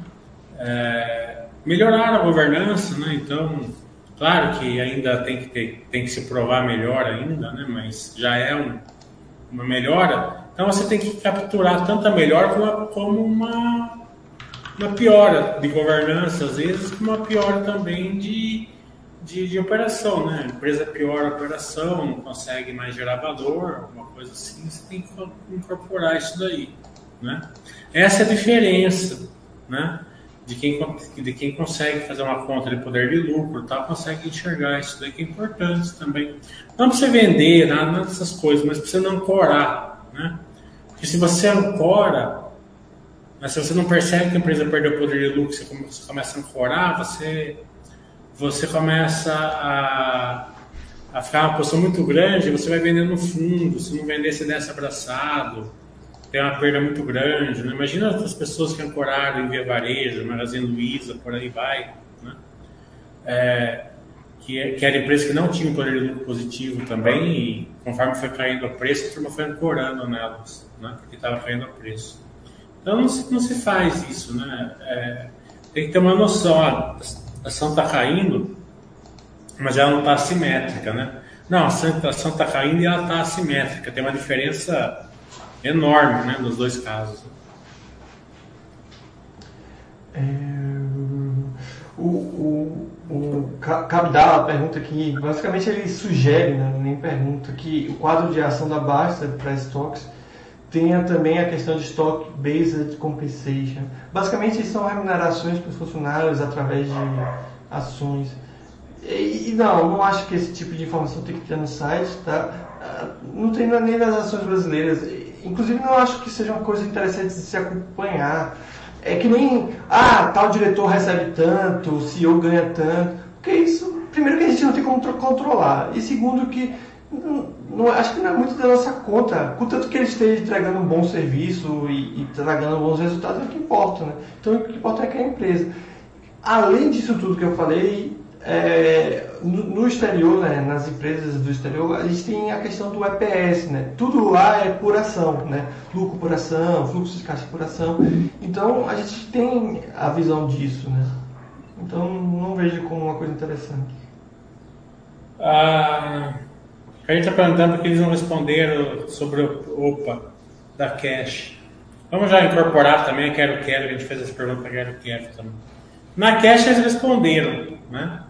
É, melhoraram a governança, né? Então, claro que ainda tem que, ter, tem que se provar melhor ainda, né? Mas já é um, uma melhora. Então, você tem que capturar tanto a melhora como, como uma, uma piora de governança, às vezes, como uma piora também de de, de operação, né? A empresa piora a operação, não consegue mais gerar valor, alguma coisa assim, você tem que incorporar isso daí, né? Essa é a diferença, né? de quem, de quem consegue fazer uma conta de poder de lucro, tá? consegue enxergar isso daí que é importante também. Não para você vender, nada, dessas coisas, mas para você não ancorar. Né? Porque se você ancora, mas se você não percebe que a empresa perdeu o poder de lucro, você começa a ancorar, você, você começa a, a ficar uma posição muito grande, você vai vendendo no fundo, se não vender, você desce abraçado tem uma perda muito grande. Né? Imagina as pessoas que ancoraram em Via Varejo, Magazine Luiza, por aí vai. Né? É, que, que era empresa que não tinha um poder de lucro positivo também, e conforme foi caindo o preço, a turma foi ancorando nelas, né? porque estava caindo o preço. Então não se, não se faz isso. Né? É, tem que ter uma noção: a ação está caindo, mas ela não está assimétrica. Né? Não, a ação está caindo e ela está assimétrica, tem uma diferença enorme né, nos dois casos. É, o, o, o Cabdal pergunta aqui, basicamente ele sugere, né, nem pergunta, que o quadro de ação da Basta para estoques tenha também a questão de Stock Based Compensation. Basicamente são remunerações para os funcionários através de ações. E, não, não acho que esse tipo de informação tem que ter no site, tá? Ah, não tem nem nas ações brasileiras Inclusive, não acho que seja uma coisa interessante de se acompanhar. É que nem, ah, tal diretor recebe tanto, o CEO ganha tanto. Porque isso, primeiro, que a gente não tem como controlar. E segundo, que não, não, acho que não é muito da nossa conta. Contanto que ele esteja entregando um bom serviço e, e entregando bons resultados, é o que importa. Né? Então, o que importa é que é a empresa. Além disso tudo que eu falei, é, no, no, exterior, né, nas empresas do exterior, a gente tem a questão do EPS, né? Tudo lá é por ação, né? Lucro por ação, fluxo de caixa por ação. Então a gente tem a visão disso, né? Então não vejo como uma coisa interessante. Ah, a gente está perguntando que eles não responderam sobre o OPA da Cash. Vamos já incorporar também a Quero Quero, a gente fez essa pergunta Quero Quero também. Na Cash eles responderam, né?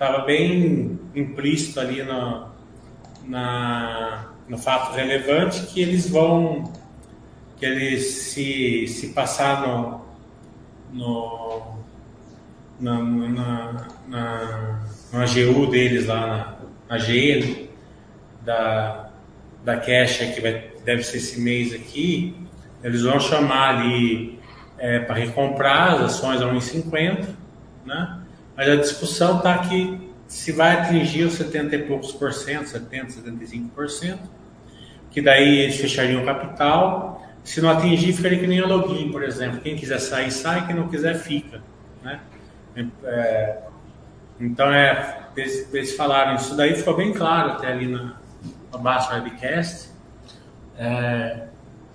Estava bem implícito ali no, na, no fato relevante que eles vão, que eles se, se passar no, no, na, na, na, na AGU deles lá, na, na da, da Cash, que vai, deve ser esse mês aqui, eles vão chamar ali é, para recomprar as ações a 1,50, né? Mas a discussão está que se vai atingir os 70 e poucos por cento, 70, 75 por cento, que daí eles fechariam o capital. Se não atingir, ficaria que nem o login, por exemplo. Quem quiser sair, sai, quem não quiser, fica. Né? É, então, é, eles, eles, falaram isso daí, ficou bem claro até ali na, Basta Webcast, é,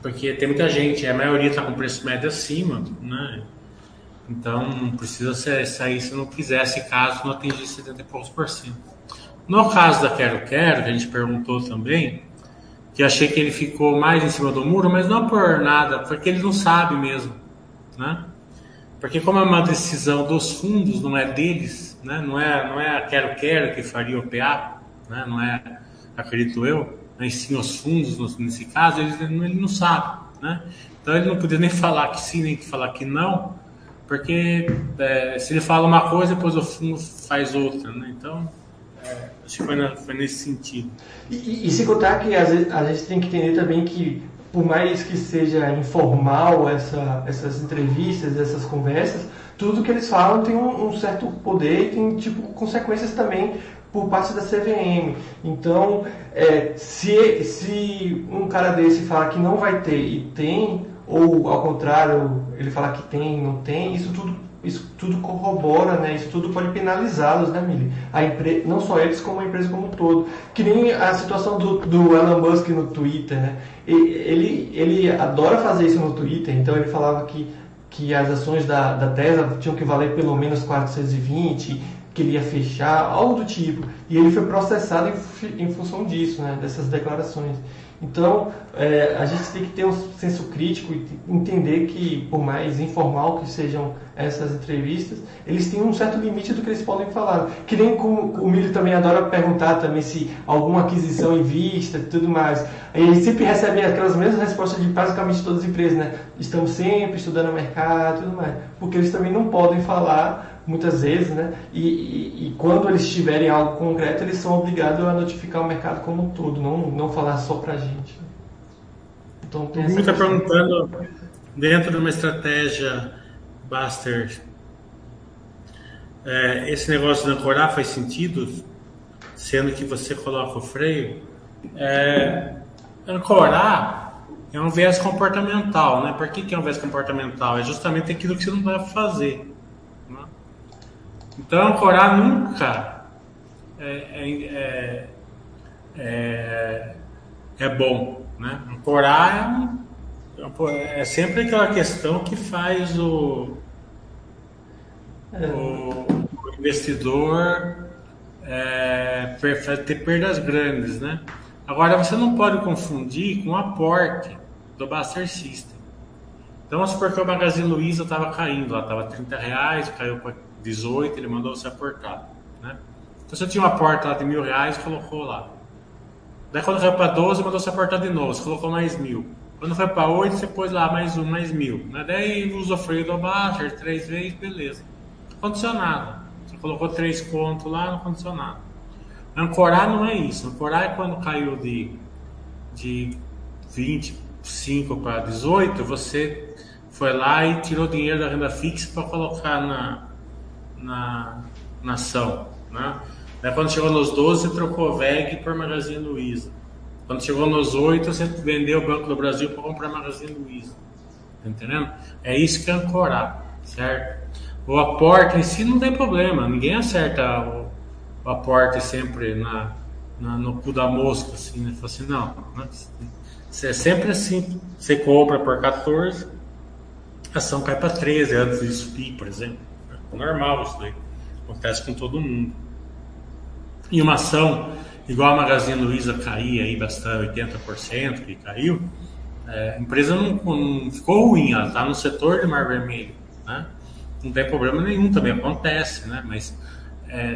porque tem muita gente, a maioria está com preço médio acima, né? Então, não precisa sair se não quisesse, caso não atingisse 70 e poucos por cento. No caso da Quero Quero, que a gente perguntou também, que achei que ele ficou mais em cima do muro, mas não por nada, porque ele não sabe mesmo, né? Porque como é uma decisão dos fundos, não é deles, né? Não é, não é a Quero Quero que faria o PA, né? Não é, acredito eu, mas sim os fundos, nesse caso, ele, ele não sabe, né? Então ele não podia nem falar que sim, nem falar que não, porque é, se ele fala uma coisa, depois o fundo faz outra, né? Então, é, acho que foi, na, foi, nesse sentido. E, e, se contar que às vezes, a gente tem que entender também que, por mais que seja informal essa, essas entrevistas, essas conversas, tudo que eles falam tem um, um certo poder e tem tipo, consequências também por parte da CVM. Então, é, se, se um cara desse fala que não vai ter e tem, ou ao contrário, ele falar que tem, não tem, isso tudo, isso tudo corrobora, né? Isso tudo pode penalizá-los, né, Mili? A empre... Não só eles, como a empresa como um todo. Que nem a situação do, do Elon Musk no Twitter, né? Ele, ele adora fazer isso no Twitter, então ele falava que, que as ações da, da Tesla tinham que valer pelo menos 420, que ele ia fechar, algo do tipo. E ele foi processado em, em função disso, né? Dessas declarações. Então, é, a gente tem que ter um senso crítico e entender que, por mais informal que sejam essas entrevistas, eles têm um certo limite do que eles podem falar. Que nem com, o Milho também adora perguntar também se alguma aquisição em vista e tudo mais. Eles sempre recebem aquelas mesmas respostas de basicamente todas as empresas, né? Estamos sempre estudando o mercado e tudo mais. Porque eles também não podem falar muitas vezes, né? E, e, e, quando eles tiverem algo concreto, eles são obrigados a notificar o mercado como um todo, não, não falar só para a gente. Então, tem está perguntando, dentro de uma estratégia Buster, é, esse negócio de ancorar faz sentido, sendo que você coloca o freio? É, ancorar é um viés comportamental, né? Por que, que é um viés comportamental? É justamente aquilo que você não vai fazer. Então, ancorar nunca é, é, é, é bom. Né? Ancorar é, é, sempre aquela questão que faz o, o, o investidor é, ter perdas grandes. Né? Agora, você não pode confundir com o aporte do Buster System. Então, vamos supor que o Magazine Luiza estava caindo, estava 30 reais, caiu para 18, ele mandou você aportar. Né? Então você tinha uma porta lá de mil reais, colocou lá. Daí quando foi para 12, mandou você aportar de novo, você colocou mais mil. Quando foi para 8, você pôs lá mais um, mais mil. Né? Daí usou freio do Baster três vezes, beleza. Condicionado. Você colocou três pontos lá no condicionado. Ancorar não é isso. Ancorar é quando caiu de, de 25 para 18, você foi lá e tirou dinheiro da renda fixa para colocar na, na, ação. Né? Quando chegou nos 12, você trocou VEG por Magazine Luiza. Quando chegou nos 8, você vendeu o Banco do Brasil para comprar Magazine Luiza. Tá entendendo? É isso que é ancorar, certo? O aporte em si não tem problema, ninguém acerta o, o aporte sempre na, na, no cu da mosca, assim, né? Fala assim, não, né? é sempre assim, você compra por 14, a ação cai para 13 antes de subir, por exemplo normal isso daí. Acontece com todo mundo. E uma ação, igual a Magazine Luiza cair aí bastante, 80% que caiu, é, a empresa não, não, ficou ruim, ela está no setor de mar vermelho. Né? Não tem problema nenhum, também acontece, né? mas é,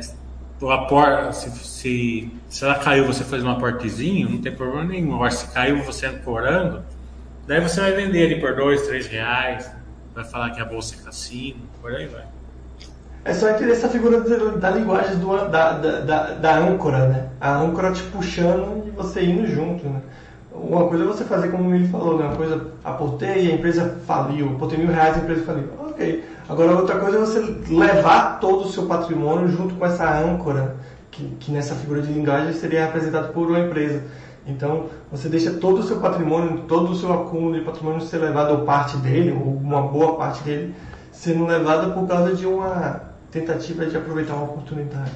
o aporte, se, se, se, ela caiu você faz um aportezinho, não tem problema nenhum. Agora, se caiu você ancorando, daí você vai vender ele por dois, três reais, vai falar que a bolsa é cassino, por aí vai. É só entender essa figura da, linguagem do, da, da, da, da, âncora, né? A âncora te puxando e você indo junto, né? Uma coisa é você fazer como ele falou, né? Uma coisa, aportei a empresa faliu, aportei mil reais e a empresa faliu. Ok. Agora, outra coisa é você levar todo o seu patrimônio junto com essa âncora, que, que nessa figura de linguagem seria representado por uma empresa. Então, você deixa todo o seu patrimônio, todo o seu acúmulo de patrimônio ser levado, ou parte dele, ou uma boa parte dele, sendo levada por causa de uma tentativa de aproveitar uma oportunidade.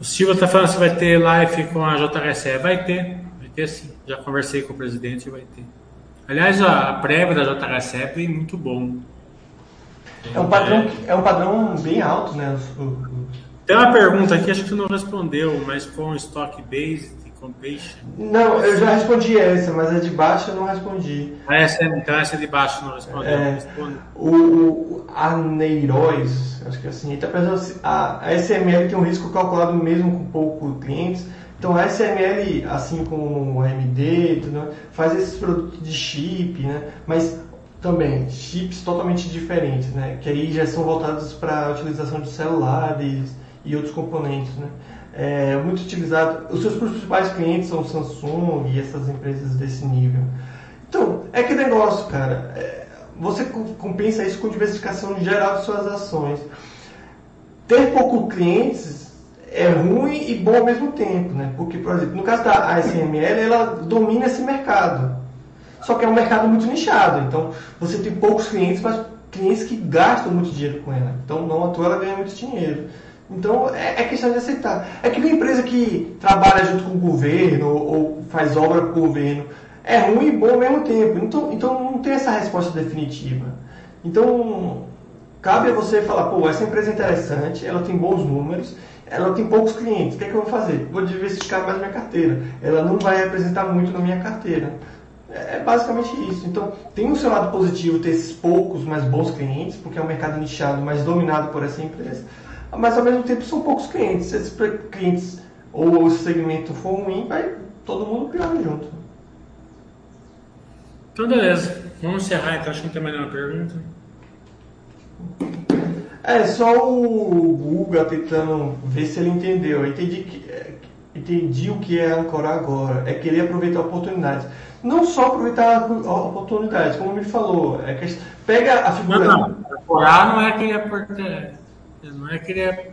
O Silva está falando se vai ter live com a JHSE. Vai ter, vai ter sim. Já conversei com o presidente e vai ter. Aliás, a prévia da JHSE foi muito bom. É um padrão, é um padrão bem alto, né? Tem uma pergunta aqui, acho que tu não respondeu, mas com stock base não, eu já respondi essa, mas a de baixo eu não respondi. Ah, essa, é, então essa de baixo não respondeu. É, o, o Aneirois, acho que é assim, pensando, a, a SML tem um risco calculado mesmo com poucos clientes. Então a SML, assim como o AMD, faz esses produtos de chip, né? Mas também chips totalmente diferentes, né? Que aí já são voltados para a utilização de celulares e outros componentes, né? É muito utilizado. Os seus principais clientes são Samsung e essas empresas desse nível. Então, é que negócio, cara. É, você compensa isso com diversificação geral de suas ações. Ter poucos clientes é ruim e bom ao mesmo tempo, né? Porque, por exemplo, no caso da ASML, ela domina esse mercado. Só que é um mercado muito nichado. Então, você tem poucos clientes, mas clientes que gastam muito dinheiro com ela. Então, não à toa ela ganha muito dinheiro. Então é, é, questão de aceitar. É que uma empresa que trabalha junto com o governo ou faz obra com o governo é ruim e bom ao mesmo tempo. Então, então não tem essa resposta definitiva. Então cabe a você falar, pô, essa empresa é interessante, ela tem bons números, ela tem poucos clientes. O que, é que eu vou fazer? Vou diversificar mais minha carteira. Ela não vai representar muito na minha carteira. É, é basicamente isso. Então, tem o seu lado positivo ter esses poucos, mas bons clientes, porque é um mercado nichado, mas dominado por essa empresa. Mas, ao mesmo tempo, são poucos clientes. Se esses clientes ou o segmento for ruim, vai todo mundo pior junto. Então, beleza. Vamos encerrar, então. Acho que não tem mais nenhuma pergunta. É, só o Guga tentando ver se ele entendeu. Eu entendi, que, é, entendi o que é ancorar agora. É querer aproveitar oportunidades. Não só aproveitar a oportunidade, como ele falou. É que pega a figura. Não, não. Ancorar não é querer. Não é querer.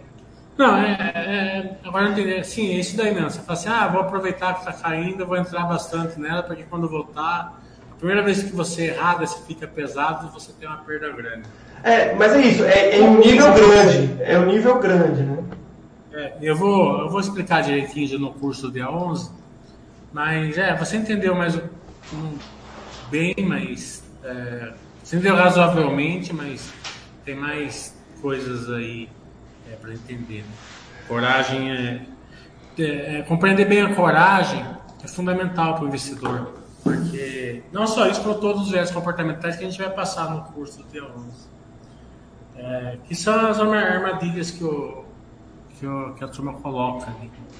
Não, é, é, agora não entendi. Sim, é isso daí mesmo. Você fala assim, ah, vou aproveitar que está caindo, vou entrar bastante nela, porque quando voltar, a primeira vez que você errar, você fica pesado, você tem uma perda grande. É, mas é isso, é, é um nível grande. É um nível grande, né? É, eu, vou, eu vou explicar direitinho no curso do dia 11, mas é, você entendeu mais um, bem, mas. É, você entendeu razoavelmente, mas tem mais coisas aí é, para entender. Né? Coragem é, é, é, Compreender bem a coragem é fundamental para o investidor, porque não só isso, como todos os viés comportamentais que a gente vai passar no curso do dia 11. É, que são as armadilhas que, o, que, o, que a turma coloca.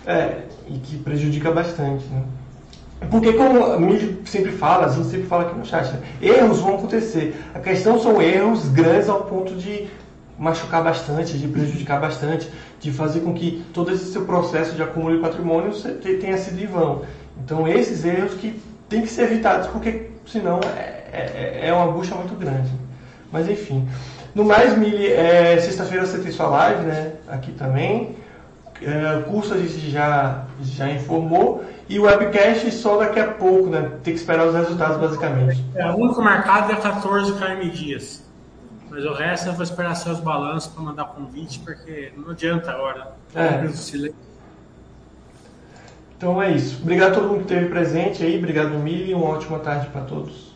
É, e que prejudica bastante, né? Porque como a mídia sempre fala, a gente sempre fala aqui no chat, né? erros vão acontecer. A questão são erros grandes ao ponto de machucar bastante, de prejudicar bastante, de fazer com que todo esse seu processo de acúmulo de patrimônio tenha sido em vão. Então esses erros que tem que ser evitados, porque senão é, é, é uma bucha muito grande. Mas enfim. No mais, Mili, é, sexta-feira você tem sua live, né? Aqui também. É, curso a gente já, já informou. E o webcast só daqui a pouco, né? Tem que esperar os resultados, basicamente. É, o único marcado é 14 KM dias. Mas o resto eu vou esperar seus balanços para mandar convite, porque não adianta agora. É. Então é isso. Obrigado a todo mundo que esteve presente aí. Obrigado, Mili. Uma ótima tarde para todos.